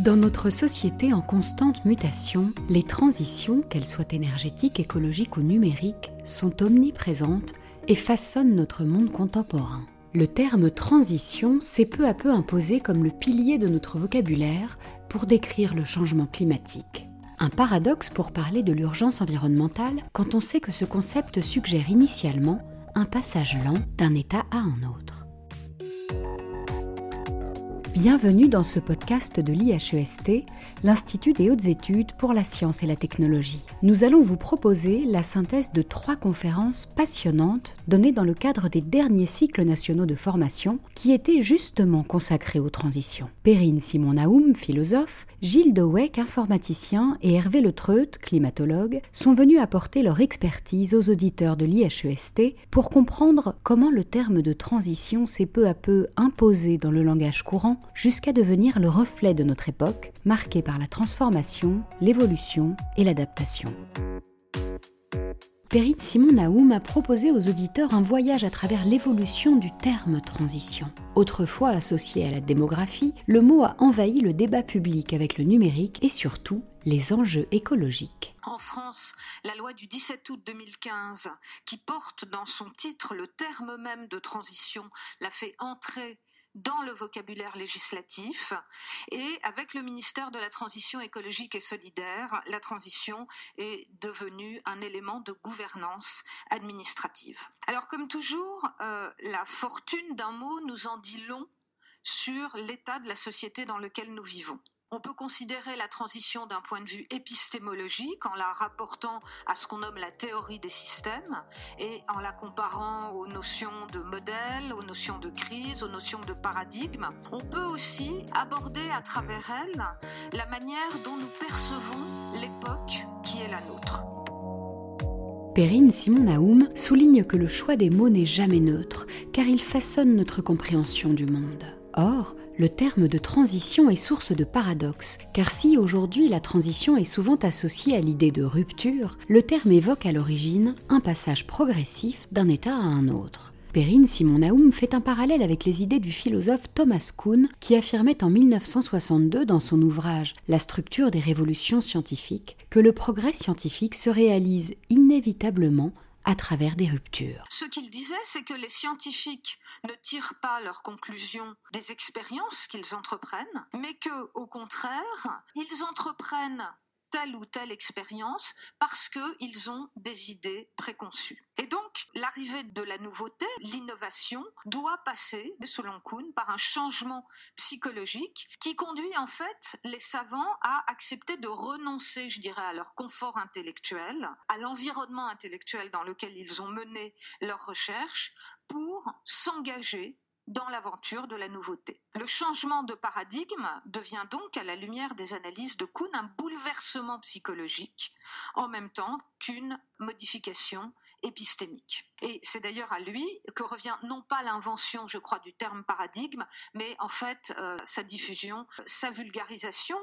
Dans notre société en constante mutation, les transitions, qu'elles soient énergétiques, écologiques ou numériques, sont omniprésentes et façonnent notre monde contemporain. Le terme transition s'est peu à peu imposé comme le pilier de notre vocabulaire pour décrire le changement climatique. Un paradoxe pour parler de l'urgence environnementale quand on sait que ce concept suggère initialement un passage lent d'un état à un autre. Bienvenue dans ce podcast de l'IHEST, l'Institut des hautes études pour la science et la technologie. Nous allons vous proposer la synthèse de trois conférences passionnantes données dans le cadre des derniers cycles nationaux de formation qui étaient justement consacrés aux transitions. Perrine Simon-Naoum, philosophe, Gilles Dewey, informaticien, et Hervé Letreut, climatologue, sont venus apporter leur expertise aux auditeurs de l'IHEST pour comprendre comment le terme de transition s'est peu à peu imposé dans le langage courant jusqu'à devenir le reflet de notre époque, marquée par la transformation, l'évolution et l'adaptation. Perrine Simon Naoum a proposé aux auditeurs un voyage à travers l'évolution du terme transition. Autrefois associé à la démographie, le mot a envahi le débat public avec le numérique et surtout les enjeux écologiques. En France, la loi du 17 août 2015, qui porte dans son titre le terme même de transition, l'a fait entrer dans le vocabulaire législatif et avec le ministère de la Transition écologique et solidaire, la transition est devenue un élément de gouvernance administrative. Alors comme toujours, euh, la fortune d'un mot nous en dit long sur l'état de la société dans lequel nous vivons. On peut considérer la transition d'un point de vue épistémologique en la rapportant à ce qu'on nomme la théorie des systèmes et en la comparant aux notions de modèle, aux notions de crise, aux notions de paradigme. On peut aussi aborder à travers elle la manière dont nous percevons l'époque qui est la nôtre. Perrine Simon Naoum souligne que le choix des mots n'est jamais neutre, car il façonne notre compréhension du monde. Or, le terme de transition est source de paradoxe, car si aujourd'hui la transition est souvent associée à l'idée de rupture, le terme évoque à l'origine un passage progressif d'un état à un autre. Perrine Simon Naoum fait un parallèle avec les idées du philosophe Thomas Kuhn qui affirmait en 1962 dans son ouvrage La structure des révolutions scientifiques que le progrès scientifique se réalise inévitablement à travers des ruptures. Ce qu'il disait, c'est que les scientifiques ne tirent pas leurs conclusions des expériences qu'ils entreprennent, mais que, au contraire, ils entreprennent telle ou telle expérience parce qu'ils ont des idées préconçues. Et donc, l'arrivée de la nouveauté, l'innovation, doit passer, selon Kuhn, par un changement psychologique qui conduit en fait les savants à accepter de renoncer, je dirais, à leur confort intellectuel, à l'environnement intellectuel dans lequel ils ont mené leurs recherches pour s'engager dans l'aventure de la nouveauté. Le changement de paradigme devient donc, à la lumière des analyses de Kuhn, un bouleversement psychologique, en même temps qu'une modification épistémique. Et c'est d'ailleurs à lui que revient non pas l'invention, je crois, du terme paradigme, mais en fait euh, sa diffusion, sa vulgarisation,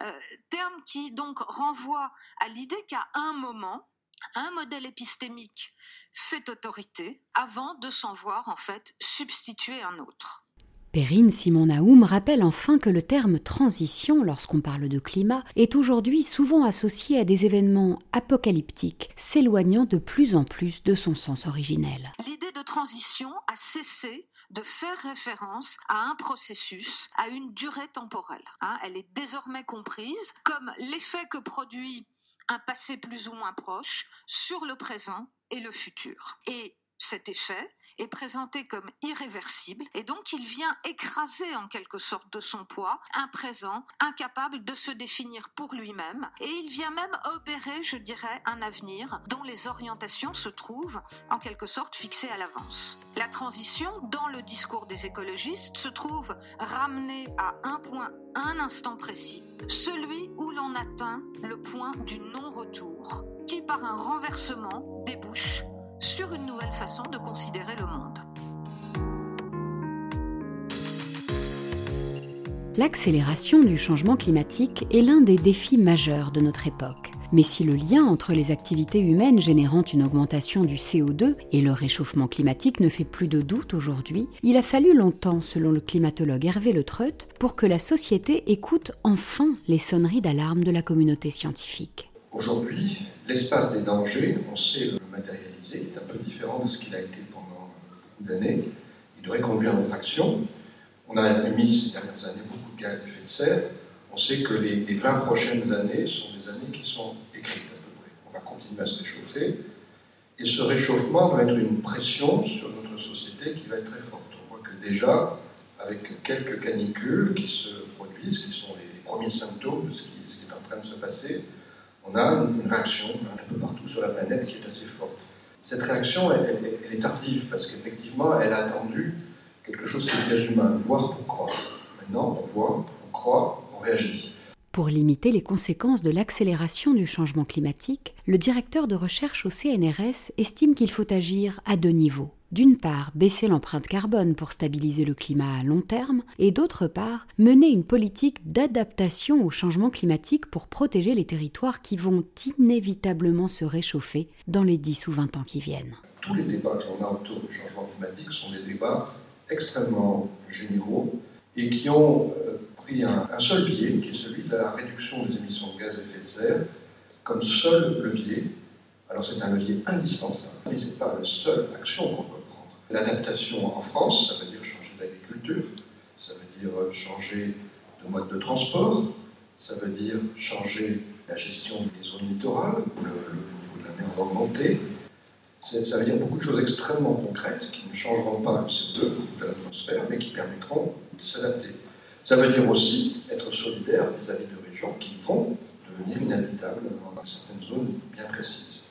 euh, terme qui donc renvoie à l'idée qu'à un moment, un modèle épistémique fait autorité avant de s'en voir en fait substituer un autre. Perrine Simon Naoum rappelle enfin que le terme transition, lorsqu'on parle de climat, est aujourd'hui souvent associé à des événements apocalyptiques, s'éloignant de plus en plus de son sens originel. L'idée de transition a cessé de faire référence à un processus, à une durée temporelle. Hein. elle est désormais comprise comme l'effet que produit un passé plus ou moins proche sur le présent et le futur. Et cet effet est présenté comme irréversible et donc il vient écraser en quelque sorte de son poids un présent incapable de se définir pour lui-même et il vient même opérer, je dirais, un avenir dont les orientations se trouvent en quelque sorte fixées à l'avance. La transition, dans le discours des écologistes, se trouve ramenée à un point, un instant précis, celui où l'on atteint le point du non-retour, qui par un renversement débouche sur une nouvelle façon de considérer le monde. L'accélération du changement climatique est l'un des défis majeurs de notre époque. Mais si le lien entre les activités humaines générant une augmentation du CO2 et le réchauffement climatique ne fait plus de doute aujourd'hui, il a fallu longtemps, selon le climatologue Hervé Le Treut, pour que la société écoute enfin les sonneries d'alarme de la communauté scientifique. Aujourd'hui, l'espace des dangers, on sait le matérialiser, est un peu différent de ce qu'il a été pendant beaucoup d'années. Il devrait conduire notre action. On a émis ces dernières années beaucoup de gaz à effet de serre. On sait que les, 20 prochaines années sont des années qui sont écrites à peu près. On va continuer à se réchauffer. Et ce réchauffement va être une pression sur notre société qui va être très forte. On voit que déjà, avec quelques canicules qui se produisent, qui sont les premiers symptômes de ce qui, est en train de se passer, on a une réaction un peu partout sur la planète qui est assez forte. Cette réaction, elle, est tardive parce qu'effectivement, elle a attendu quelque chose qui est très humain, voir pour croire. Maintenant, on voit, on croit, on réagit. Pour limiter les conséquences de l'accélération du changement climatique, le directeur de recherche au CNRS estime qu'il faut agir à deux niveaux. D'une part, baisser l'empreinte carbone pour stabiliser le climat à long terme, et d'autre part, mener une politique d'adaptation au changement climatique pour protéger les territoires qui vont inévitablement se réchauffer dans les 10 ou 20 ans qui viennent. Tous les débats qu'on a autour du changement climatique sont des débats extrêmement généraux et qui ont euh, pris un, seul biais, qui est celui de la réduction des émissions de gaz à effet de serre, comme seul levier. Alors c'est un levier indispensable, mais ce n'est pas la seule action qu'on prendre. L'adaptation en France, ça veut dire changer d'agriculture, ça veut dire changer de mode de transport, ça veut dire changer la gestion des zones littorales, le, le niveau de la mer va augmenter, ça veut dire beaucoup de choses extrêmement concrètes qui ne changeront pas le CO2 de l'atmosphère, mais qui permettront de s'adapter. Ça veut dire aussi être solidaire vis-à-vis de régions qui vont devenir inhabitables dans certaines zones bien précises.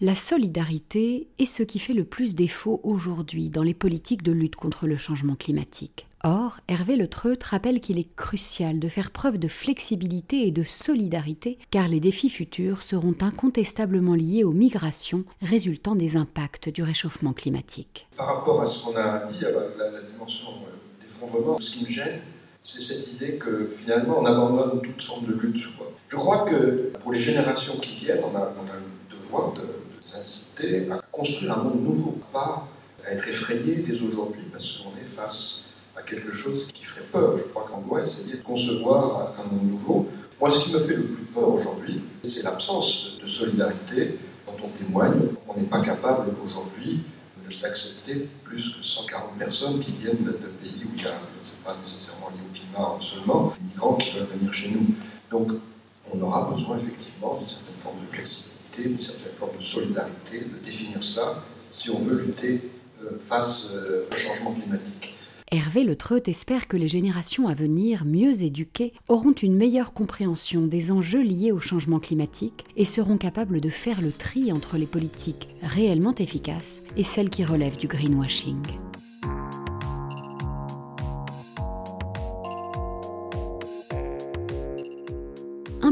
La solidarité est ce qui fait le plus défaut aujourd'hui dans les politiques de lutte contre le changement climatique. Or, Hervé Le Treut rappelle qu'il est crucial de faire preuve de flexibilité et de solidarité, car les défis futurs seront incontestablement liés aux migrations résultant des impacts du réchauffement climatique. Par rapport à ce qu'on a dit, à la, dimension euh, d'effondrement, ce qui me gêne, c'est cette idée que finalement on abandonne toute forme de lutte. Je crois que pour les générations qui viennent, on a, le devoir de, de à construire un monde nouveau, pas à être effrayé dès aujourd'hui parce qu'on est face à quelque chose qui ferait peur. Je crois qu'on doit essayer de concevoir un monde nouveau. Moi, ce qui me fait le plus peur aujourd'hui, c'est l'absence de solidarité dont on témoigne. On n'est pas capable aujourd'hui d'accepter plus que 140 personnes qui viennent d'un pays où il y a, ce n'est pas nécessairement lié au climat seulement, des migrants qui veulent venir chez nous. Donc, on aura besoin effectivement d'une certaine forme de flexibilité, d'une certaine forme de solidarité, de définir si on veut lutter euh, face euh, au changement climatique. Hervé Le Treut espère que les générations à venir, mieux éduquées, auront une meilleure compréhension des enjeux liés au changement climatique et seront capables de faire le tri entre les politiques réellement efficaces et celles qui relèvent du greenwashing.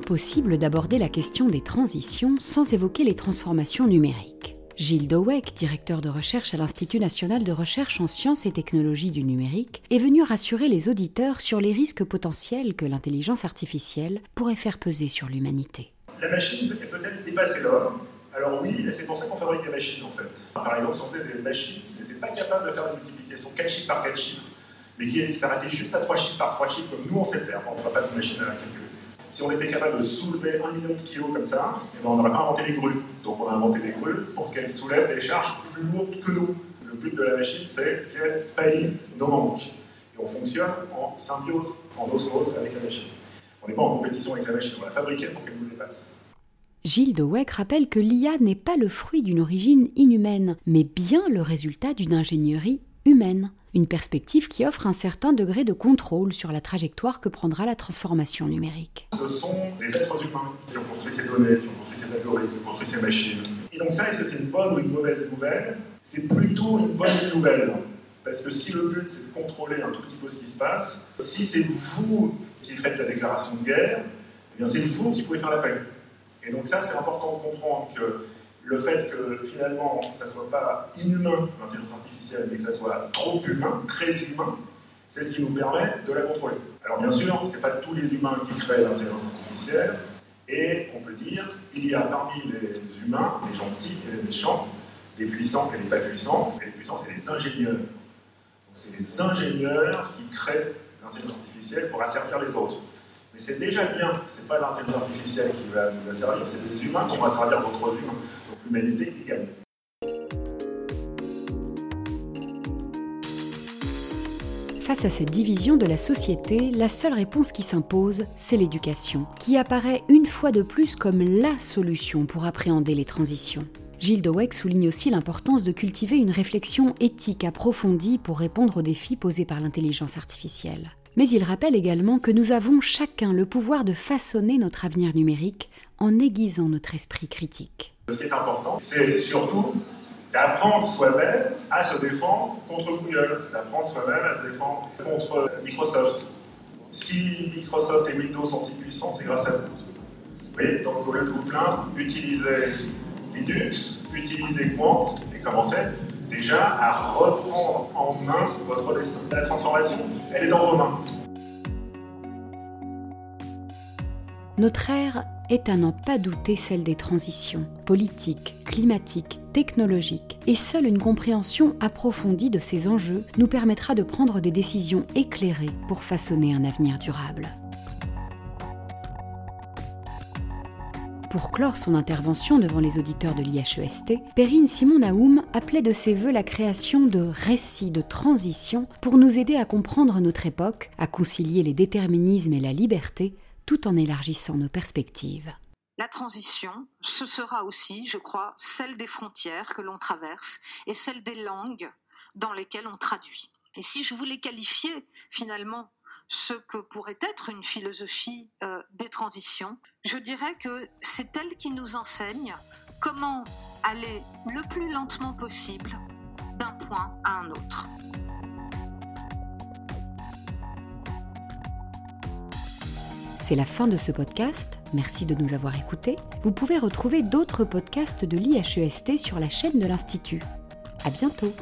Impossible d'aborder la question des transitions sans évoquer les transformations numériques. Gilles Dowek, directeur de recherche à l'Institut national de recherche en sciences et technologies du numérique, est venu rassurer les auditeurs sur les risques potentiels que l'intelligence artificielle pourrait faire peser sur l'humanité. La machine peut peut-être dépasser l'homme. Alors oui, c'est pour ça qu'on fabrique des machines en fait. Par exemple, on faisait des machines qui n'étaient pas capables de faire des multiplications 4 chiffres par 4 chiffres, mais qui s'arrêtaient juste à 3 chiffres par 3 chiffres comme nous on sait faire, on ne fera pas de machine à calcul si on était capable de soulever un million de kilos comme ça, eh ben, on n'aurait pas inventé les grues. Donc on a inventé des grues pour qu'elles soulèvent des charges plus lourdes que nous. Le but de la machine, c'est qu'elle pallie nos manques. Et on fonctionne en symbiose, en osmose avec la machine. On n'est pas en compétition avec la machine, on la fabriquée pour qu'elle nous dépasse. Gilles Dowek rappelle que l'IA n'est pas le fruit d'une origine inhumaine, mais bien le résultat d'une ingénierie humaine une perspective qui offre un certain degré de contrôle sur la trajectoire que prendra la transformation numérique. Ce sont des êtres humains qui ont construit ces données, qui ont construit ces algorithmes, qui ont construit ces machines. Et donc ça, est-ce que c'est une bonne ou une mauvaise nouvelle? C'est plutôt une bonne nouvelle. Parce que si le but c'est de contrôler un tout petit peu ce qui se passe, si c'est vous qui faites la déclaration de guerre, eh c'est vous qui pouvez faire la paix. Et donc ça, c'est important de comprendre que le fait que finalement ça soit pas inhumain, l'intelligence artificielle, mais que ça soit trop humain, très humain, c'est ce qui nous permet de la contrôler. Alors bien sûr, ce n'est pas tous les humains qui créent l'intelligence artificielle, Et on peut dire, il y a parmi les humains, les gentils et les méchants, les puissants et les pas puissants. Et les puissants, c'est les ingénieurs. C'est les ingénieurs qui créent l'intelligence artificielle pour asservir les autres. Mais c'est déjà bien, c'est pas l'intelligence artificielle qui va nous asservir, c'est les humains qui vont asservir d'autres humains. Face à cette division de la société, la seule réponse qui s'impose, c'est l'éducation, qui apparaît une fois de plus comme la solution pour appréhender les transitions. Gilles Dowek souligne aussi l'importance de cultiver une réflexion éthique approfondie pour répondre aux défis posés par l'intelligence artificielle. Mais il rappelle également que nous avons chacun le pouvoir de façonner notre avenir numérique en aiguisant notre esprit critique. Ce qui est important, c'est surtout d'apprendre soi-même à se défendre contre Google, d'apprendre soi-même à se défendre contre Microsoft. Si Microsoft et Windows sont si puissants, c'est grâce à vous. Donc au lieu de vous plaindre, utilisez Linux, utilisez Quant et commencez déjà à reprendre en main votre destin. La transformation, elle est dans vos mains. Notre ère est à n'en pas douter celle des transitions politiques, climatiques, technologiques, et seule une compréhension approfondie de ces enjeux nous permettra de prendre des décisions éclairées pour façonner un avenir durable. Pour clore son intervention devant les auditeurs de l'IHEST, Perrine Simon Naoum appelait de ses voeux la création de récits de transition pour nous aider à comprendre notre époque, à concilier les déterminismes et la liberté, tout en élargissant nos perspectives. La transition, ce sera aussi, je crois, celle des frontières que l'on traverse et celle des langues dans lesquelles on traduit. Et si je voulais qualifier finalement ce que pourrait être une philosophie euh, des transitions, je dirais que c'est elle qui nous enseigne comment aller le plus lentement possible d'un point à un autre. C'est la fin de ce podcast. Merci de nous avoir écoutés. Vous pouvez retrouver d'autres podcasts de l'IHEST sur la chaîne de l'Institut. À bientôt!